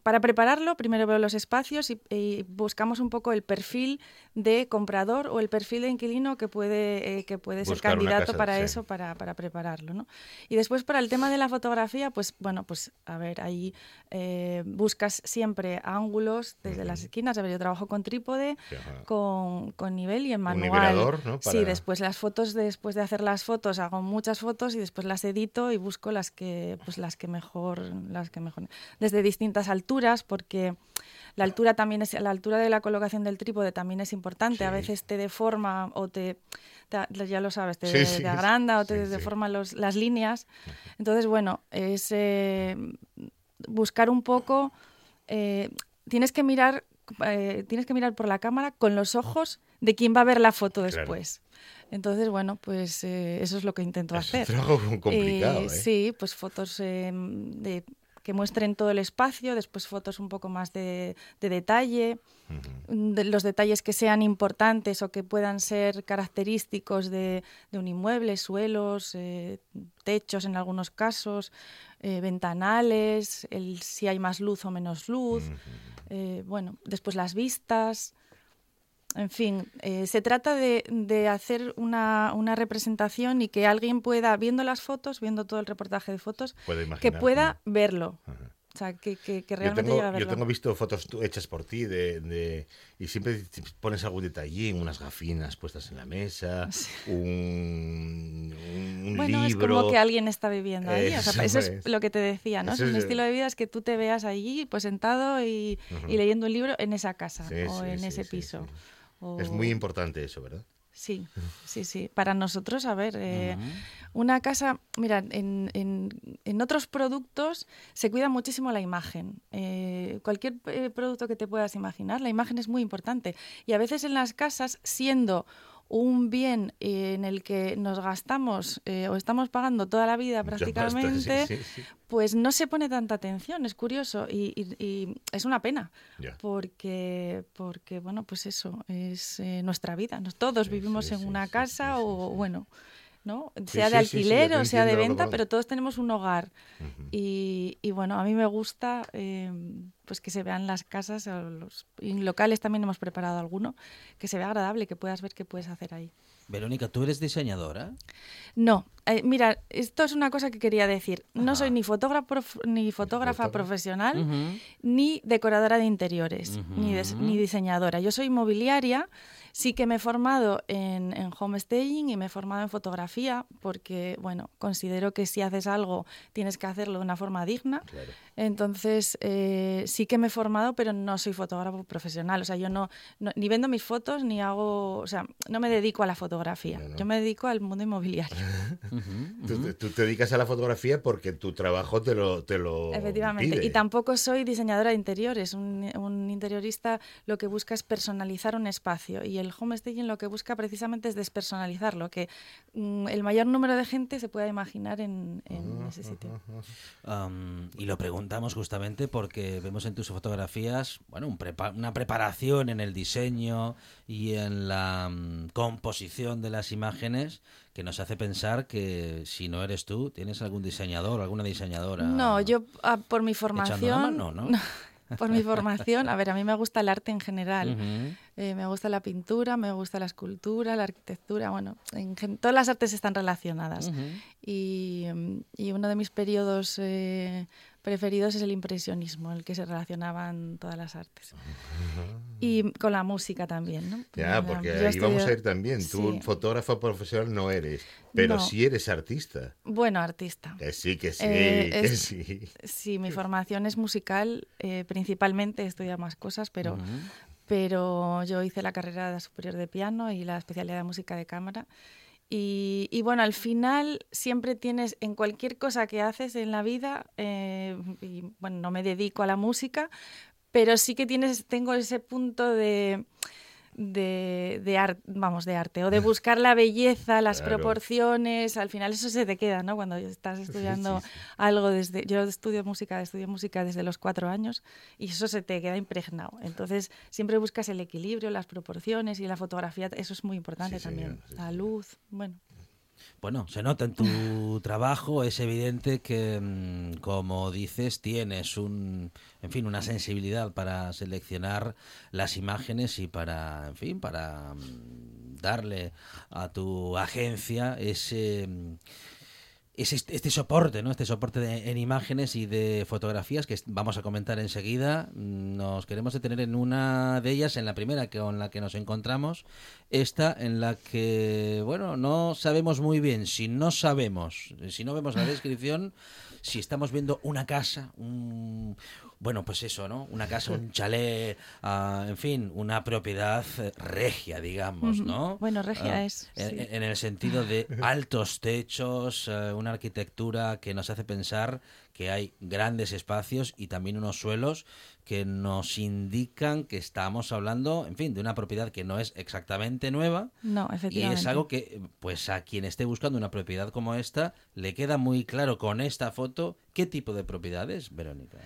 H: para prepararlo, primero veo los espacios y, y buscamos un poco el perfil de comprador o el perfil de inquilino que puede, eh, que puede ser candidato
G: casa,
H: para
G: sí.
H: eso, para, para prepararlo. ¿no? Y después, para el tema de la fotografía, pues bueno, pues a ver, ahí eh, buscas siempre ángulos desde las esquinas. A ver, yo trabajo con trípode, con, con nivel y en
G: Un
H: manual.
G: nivelador, ¿no?
H: Sí,
G: Para-
H: después las fotos, después de hacer las fotos, hago muchas fotos y después las edito y busco las que, pues las que mejor, las que mejor, desde distintas alturas, porque La altura también es, la altura de la colocación del trípode también es importante. A
G: Sí.
H: veces te deforma o te, te- ya lo sabes, te,
G: Sí, sí,
H: te agranda o te deforma los- las líneas. Entonces, bueno, es eh, buscar un poco. eh, tienes que mirar, eh, tienes que mirar por la cámara con los ojos de quién va a ver la foto
G: Claro.
H: después. Entonces, bueno, pues eh, eso es lo que intento
G: Es un
H: hacer.
G: trabajo complicado, ¿eh?
H: Sí, pues fotos eh, de, que muestren todo el espacio, después fotos un poco más de, de detalle, de los detalles que sean importantes o que puedan ser característicos de, de un inmueble, suelos, eh, techos en algunos casos, eh, ventanales, el, si hay más luz o menos luz, eh, bueno, después las vistas. En fin, eh, se trata de, de hacer una, una representación y que alguien pueda, viendo las fotos, viendo todo el reportaje de fotos, que pueda verlo. O sea, que, que- que
G: Yo
H: realmente
G: tengo, yo tengo visto fotos hechas por ti de, de- y siempre pones algún detallín, unas gafinas puestas en la mesa, un, un- un
H: Bueno, es
G: libro.
H: como que alguien está viviendo ahí. o sea,
G: Eso
H: eso
G: es.
H: es lo que te decía, ¿no? Es
G: Eso
H: un
G: es-
H: estilo de vida es que tú te veas allí, pues sentado y, y leyendo un libro en esa casa
G: Sí,
H: o
G: sí,
H: en ese
G: sí,
H: piso. O-
G: Es muy importante eso, ¿verdad?
H: Sí, sí, sí. Para nosotros, a ver, eh, una casa, mira, en, en- en otros productos se cuida muchísimo la imagen. Eh, cualquier eh, producto que te puedas imaginar, la imagen es muy importante. Y a veces en las casas, siendo un bien eh, en el que nos gastamos eh, o estamos pagando toda la vida
G: Mucha pasta,
H: prácticamente,
G: sí, sí, sí.
H: pues no se pone tanta atención, es curioso y, y- y es una pena porque porque bueno pues eso es eh, nuestra vida Nos- todos vivimos en una casa o bueno no
G: Sí,
H: sea de
G: sí, sí, sí,
H: alquiler o sea de venta pero todos tenemos un hogar y, y, bueno a mí me gusta eh, pues que se vean las casas o los y locales también hemos preparado alguno que se vea agradable que puedas ver qué puedes hacer ahí
B: Verónica, ¿tú eres diseñadora?
H: no, eh, mira, esto es una cosa que quería decir. No soy ni fotógrafo ni fotógrafa
G: fotógrafa.
H: profesional, ni decoradora de interiores, ni, ni diseñadora. Yo soy mobiliaria, sí que me he formado en, en homestaging y me he formado en fotografía, porque, bueno, considero que si haces algo tienes que hacerlo de una forma digna.
G: Claro.
H: Entonces, eh, sí que me he formado, pero no soy fotógrafo profesional. O sea, yo no, no- ni vendo mis fotos, ni hago, o sea, no me dedico a la fotografía.
G: No, no.
H: Yo me dedico al mundo inmobiliario.
G: Tú, te- tú te dedicas a la fotografía porque tu trabajo te lo, te lo
H: Efectivamente.
G: pide.
H: Y tampoco soy diseñadora de interiores. Un, un interiorista lo que busca es personalizar un espacio. Y el homestaging lo que busca precisamente es despersonalizarlo, que mm, el mayor número de gente se pueda imaginar en, en ese sitio.
B: Y lo preguntamos justamente porque vemos en tus fotografías, bueno, un prepa- una preparación en el diseño y en la mm, composición de las imágenes que nos hace pensar que si no eres tú, tienes algún diseñador, alguna diseñadora.
H: No, yo ah, por mi
B: echando la
H: formación...
B: mano, ¿no?
H: por mi formación, a ver, a mí me gusta el arte en general. Eh, me gusta la pintura, me gusta la escultura, la arquitectura, bueno, en todas las artes están relacionadas. Y, y uno de mis periodos eh, preferidos es el impresionismo, el que se relacionaban todas las artes. Y con la música también, ¿no?
G: Ya, porque ahí vamos a ir también. Tú
H: Sí.
G: fotógrafo profesional no eres, pero
H: No.
G: sí eres artista.
H: Bueno, artista.
G: Que sí, que sí,
H: Eh,
G: que
H: es-
G: sí.
H: Sí, mi formación es musical, eh, principalmente he estudiado más cosas, pero, pero yo hice la carrera superior de piano y la especialidad de música de cámara. Y, y bueno, al final siempre tienes, en cualquier cosa que haces en la vida, eh, y bueno, no me dedico a la música, pero sí que tienes, tengo ese punto de, de, de arte, vamos, de arte, o de buscar la belleza, las
G: Claro.
H: proporciones, al final eso se te queda, ¿no? Cuando estás estudiando
G: sí.
H: algo desde, yo estudio música, estudio música desde los cuatro años y eso se te queda impregnado. Entonces siempre buscas el equilibrio, las proporciones y la fotografía, eso es muy importante también.
G: señor,
H: la luz, bueno.
B: Bueno, se nota en tu trabajo, es evidente que, mm, como dices, tienes un, en fin, una sensibilidad para seleccionar las imágenes y para, en fin, para mm, darle a tu agencia ese, mm, es este, este soporte, ¿no? Este soporte de- en imágenes y de fotografías que vamos a comentar enseguida. Nos queremos detener en una de ellas, en la primera con la que nos encontramos, esta en la que, bueno, no sabemos muy bien, si no sabemos, si no vemos la descripción, si estamos viendo una casa, un, bueno, pues eso, ¿no? Una casa, un chalet, ah, en fin, una propiedad regia, digamos, ¿no?
H: Bueno, regia
B: Ah,
H: es,
B: en-
H: sí.
B: en el sentido de altos techos, eh, una arquitectura que nos hace pensar que hay grandes espacios y también unos suelos que nos indican que estamos hablando, en fin, de una propiedad que no es exactamente nueva
H: No,
B: y
H: efectivamente.
B: es algo que, pues a quien esté buscando una propiedad como esta, le queda muy claro con esta foto qué tipo de propiedad es, Verónica.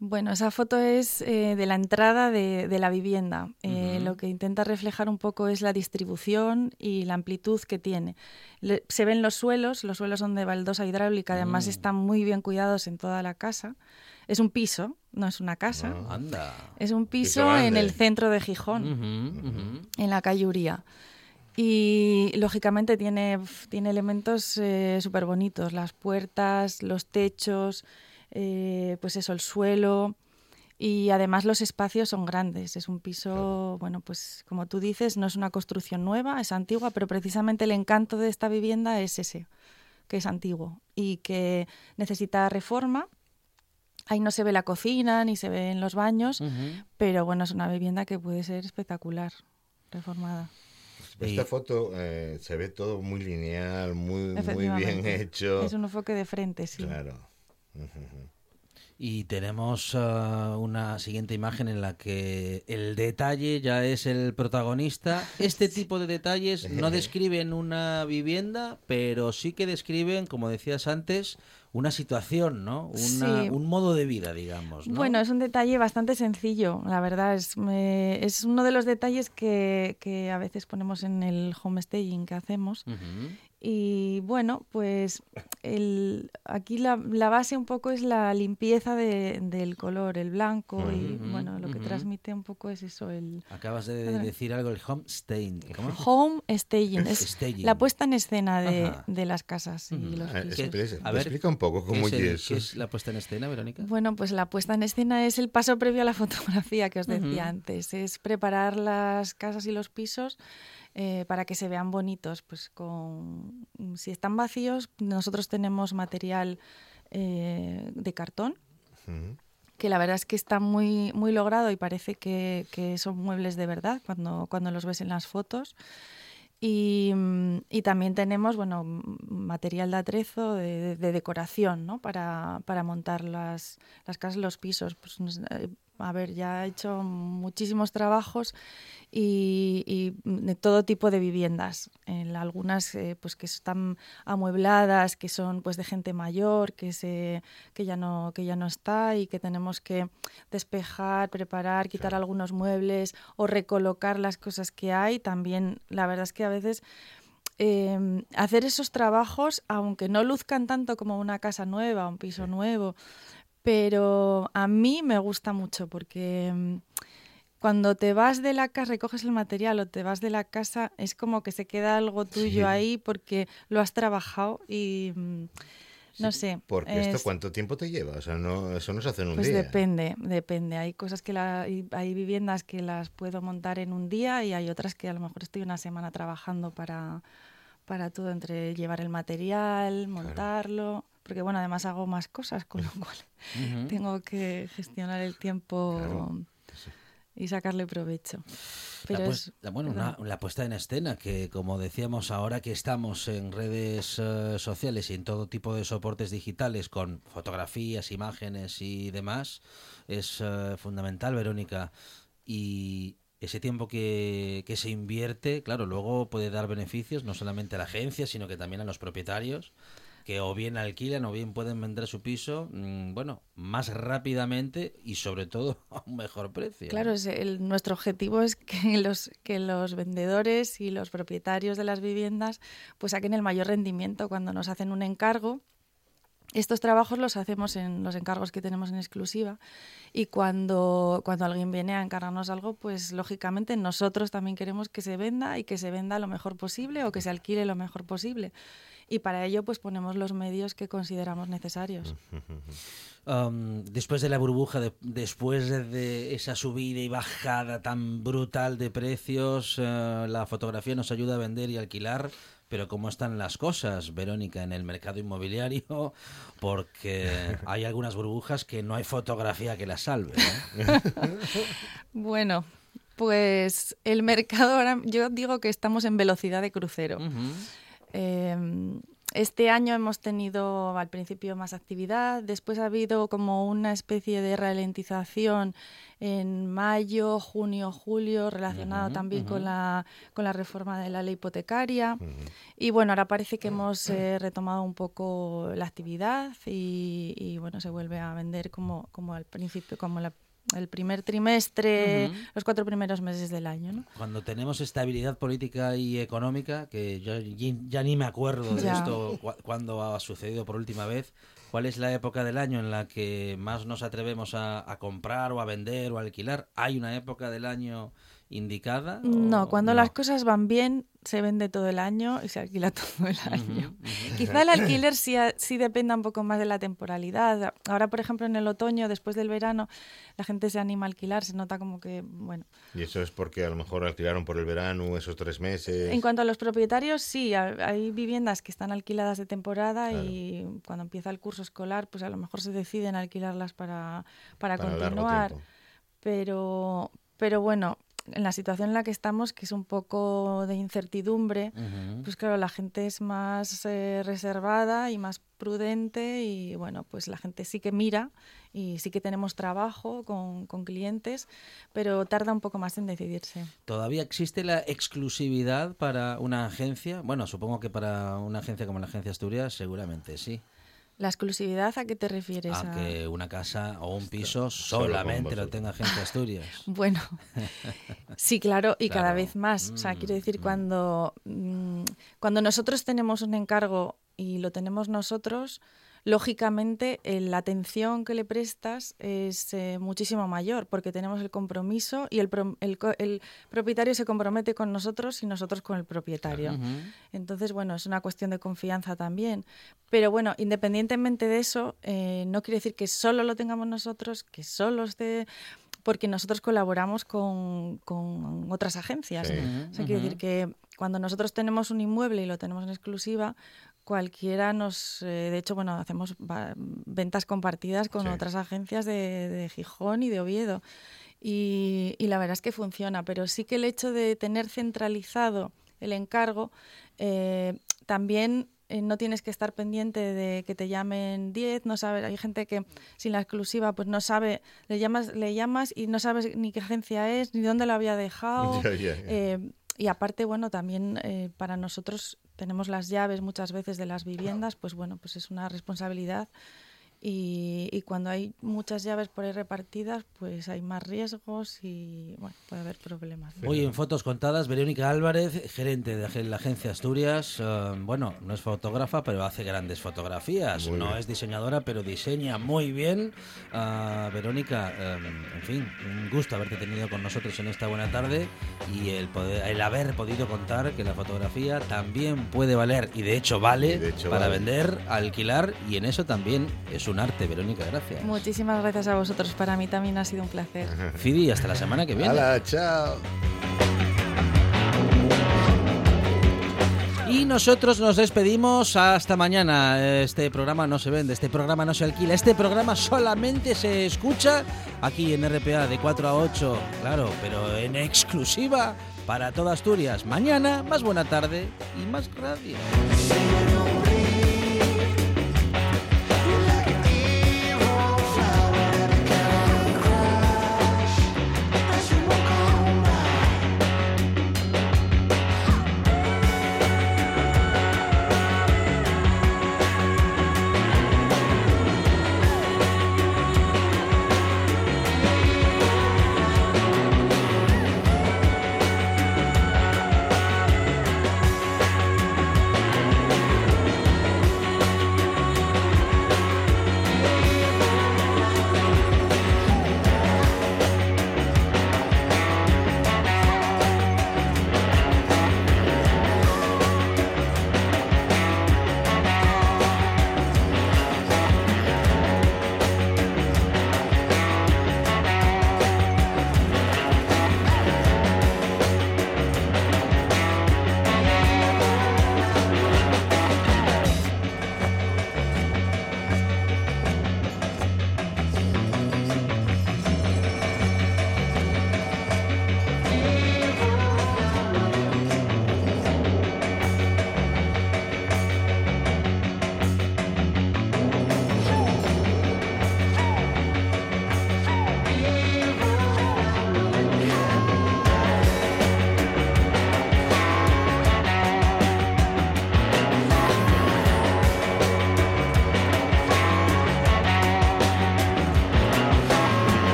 H: Bueno, esa foto es eh, de la entrada de, de la vivienda. Eh. Lo que intenta reflejar un poco es la distribución y la amplitud que tiene. Le- se ven los suelos, los suelos son de baldosa hidráulica, además
B: Mm.
H: están muy bien cuidados en toda la casa. Es un piso, no es una casa.
G: Ah.
B: Anda.
H: Es un
G: Piso
H: piso en el centro de Gijón, en la calle Uría. Y lógicamente tiene, tiene elementos súper bonitos, las puertas, los techos, eh, pues eso, el suelo. Y además los espacios son grandes. Es un piso, bueno, pues como tú dices, no es una construcción nueva, es antigua, pero precisamente el encanto de esta vivienda es ese, que es antiguo y que necesita reforma. Ahí no se ve la cocina ni se ven los baños, pero bueno, es una vivienda que puede ser espectacular, reformada.
G: Esta
B: Y-
G: foto eh, se ve todo muy lineal, muy, muy bien hecho.
H: Es un enfoque de frente, sí.
G: Claro.
B: Y tenemos ah, una siguiente imagen en la que el detalle ya es el protagonista. Este tipo de detalles no describen una vivienda, pero sí que describen, como decías antes, una situación, ¿no? Una-
H: Sí.
B: Un modo de vida, digamos. ¿no?
H: Bueno, es un detalle bastante sencillo, la verdad. Es, me- es uno de los detalles que, que a veces ponemos en el homestaging que hacemos. Y bueno, pues el, aquí la, la base un poco es la limpieza de- del color, el blanco. Y bueno, lo que transmite un poco es eso, el
B: Acabas de decir algo, el home stain. ¿Cómo?
H: home staging. Es
B: Staging.
H: la puesta en escena de, las casas y los pisos.
G: explica-
B: A ver,
G: explica un poco
B: ¿Qué
G: cómo
B: es,
G: es
B: el-
G: eso.
B: qué es la puesta en escena, Verónica?
H: Bueno, pues la puesta en escena es el paso previo a la fotografía que os decía antes. Es preparar las casas y los pisos eh, para que se vean bonitos. Pues con si están vacíos, nosotros tenemos material eh, de cartón que la verdad es que está muy, muy logrado y parece que, que son muebles de verdad cuando, cuando los ves en las fotos. Y, mm, y también tenemos bueno, material de atrezo, de, de decoración, ¿no? para, para montar las, las casas, los pisos. Pues, eh, a ver, ya he hecho muchísimos trabajos y, y de todo tipo de viviendas. En algunas eh, pues que están amuebladas, que son pues de gente mayor, que se que ya no que ya no está y que tenemos que despejar, preparar, quitar algunos muebles o recolocar las cosas que hay. También la verdad es que a veces eh, hacer esos trabajos, aunque no luzcan tanto como una casa nueva, un piso nuevo, pero a mí me gusta mucho porque mm, cuando te vas de la casa, recoges el material o te vas de la casa, es como que se queda algo tuyo
G: Sí.
H: ahí porque lo has trabajado y mm, no sé.
G: Porque esto,
H: es-
G: ¿cuánto tiempo te lleva? O sea, no, eso no se hace en un
H: pues
G: día.
H: depende, depende. Hay cosas que la, hay, hay viviendas que las puedo montar en un día y hay otras que a lo mejor estoy una semana trabajando para, para todo, entre llevar el material, montarlo. Porque bueno, además hago más cosas, con lo cual
B: Ujú.
H: tengo que gestionar el tiempo
G: Claro.
H: y sacarle provecho.
B: La
H: Pero
B: pues-
H: es,
B: la- bueno, una- la puesta en escena que, como decíamos ahora que estamos en redes eh, sociales y en todo tipo de soportes digitales con fotografías, imágenes y demás, es eh, fundamental, Verónica. Y ese tiempo que, que se invierte, claro, luego puede dar beneficios no solamente a la agencia, sino que también a los propietarios que o bien alquilan o bien pueden vender su piso, mm, bueno, más rápidamente y sobre todo a un mejor precio.
H: Claro, es el- nuestro objetivo es que los, que los vendedores y los propietarios de las viviendas pues saquen el mayor rendimiento cuando nos hacen un encargo. Estos trabajos los hacemos en los encargos que tenemos en exclusiva y cuando, cuando alguien viene a encargarnos algo, pues lógicamente nosotros también queremos que se venda y que se venda lo mejor posible o que se alquile lo mejor posible. Y para ello pues ponemos los medios que consideramos necesarios.
B: Um, después de la burbuja, de- después de, de esa subida y bajada tan brutal de precios, eh, la fotografía nos ayuda a vender y alquilar. Pero ¿cómo están las cosas, Verónica, en el mercado inmobiliario? Porque hay algunas burbujas que no hay fotografía que las salve. ¿eh?
H: Bueno, pues el mercado ahora, yo digo que estamos en velocidad de crucero. Eh, este año hemos tenido al principio más actividad, después ha habido como una especie de ralentización en mayo, junio, julio, relacionado también con, la, con la reforma de la ley hipotecaria. Y bueno, ahora parece que hemos eh, retomado un poco la actividad y, y, bueno, se vuelve a vender como, como al principio, como la- el primer trimestre, los cuatro primeros meses del año. ¿no?
B: Cuando tenemos estabilidad política y económica, que yo ya, ya ni me acuerdo de
H: Ya.
B: esto cu- cuando ha sucedido por última vez, ¿cuál es la época del año en la que más nos atrevemos a, a comprar o a vender o a alquilar? ¿Hay una época del año indicada? o
H: No, cuando
B: no?
H: las cosas van bien, se vende todo el año y se alquila todo el año. Quizá el alquiler sí, a- sí dependa un poco más de la temporalidad. Ahora, por ejemplo, en el otoño, después del verano, la gente se anima a alquilar, se nota como que, bueno.
G: Y eso es porque a lo mejor alquilaron por el verano esos tres meses.
H: En cuanto a los propietarios, sí, ha- hay viviendas que están alquiladas de temporada
G: Claro.
H: y cuando empieza el curso escolar, pues a lo mejor se deciden alquilarlas para, para,
G: Para
H: continuar. Pero, pero bueno, en la situación en la que estamos, que es un poco de incertidumbre, pues claro, la gente es más eh, reservada y más prudente y bueno, pues la gente sí que mira y sí que tenemos trabajo con, con clientes, pero tarda un poco más en decidirse.
B: ¿Todavía existe la exclusividad para una agencia? Bueno, supongo que para una agencia como la Agencia Asturias, seguramente sí.
H: ¿La exclusividad a qué te refieres?
B: A
H: a-
B: que una casa o un piso
G: solo
B: solamente lo tenga Agencia Asturias.
H: Bueno, sí, claro, y cada vez más. O sea,
B: Mm,
H: quiero decir,
B: mm.
H: cuando, mm, cuando nosotros tenemos un encargo y lo tenemos nosotros, lógicamente eh, la atención que le prestas es eh, muchísimo mayor porque tenemos el compromiso y el, pro- el propietario se compromete con nosotros y nosotros con el propietario. Entonces, bueno, es una cuestión de confianza también. Pero bueno, independientemente de eso, eh, no quiere decir que solo lo tengamos nosotros, que solo esté porque nosotros colaboramos con, con otras agencias.
G: Sí.
H: O sea, quiere decir que cuando nosotros tenemos un inmueble y lo tenemos en exclusiva, cualquiera nos... eh, de hecho, bueno, hacemos ventas compartidas con
G: Sí.
H: otras agencias de, de Gijón y de Oviedo. Y, y la verdad es que funciona, pero sí que el hecho de tener centralizado el encargo, eh, también eh, no tienes que estar pendiente de que te llamen 10, no sabes, hay gente que sin la exclusiva pues no sabe, le llamas, le llamas y no sabes ni qué agencia es, ni dónde lo había dejado.
G: Ya.
H: Y aparte, bueno, también eh, para nosotros tenemos las llaves muchas veces de las viviendas, pues bueno, pues es una responsabilidad. Y, y cuando hay muchas llaves por ahí repartidas, pues hay más riesgos y bueno, puede haber problemas. ¿no?
B: Hoy en Fotos Contadas, Verónica Álvarez, gerente de la agencia Asturias. eh, bueno, no es fotógrafa, pero hace grandes fotografías.
G: Muy
B: no
G: bien.
B: es diseñadora, pero diseña muy bien. Ah, Verónica, eh, en fin, un gusto haberte tenido con nosotros en esta buena tarde y el, poder, el haber podido contar que la fotografía también puede valer, y de hecho vale,
G: de hecho
B: para
G: vale.
B: vender, alquilar, y en eso también es un arte. Verónica, gracias.
H: Muchísimas gracias a vosotros. Para mí también ha sido un placer.
B: Fidi, hasta la semana que viene.
G: ¡Hala, chao!
B: Y nosotros nos despedimos hasta mañana. Este programa no se vende, este programa no se alquila, este programa solamente se escucha aquí en RPA de 4 a 8, claro, pero en exclusiva para toda Asturias. Mañana más buena tarde y más radio.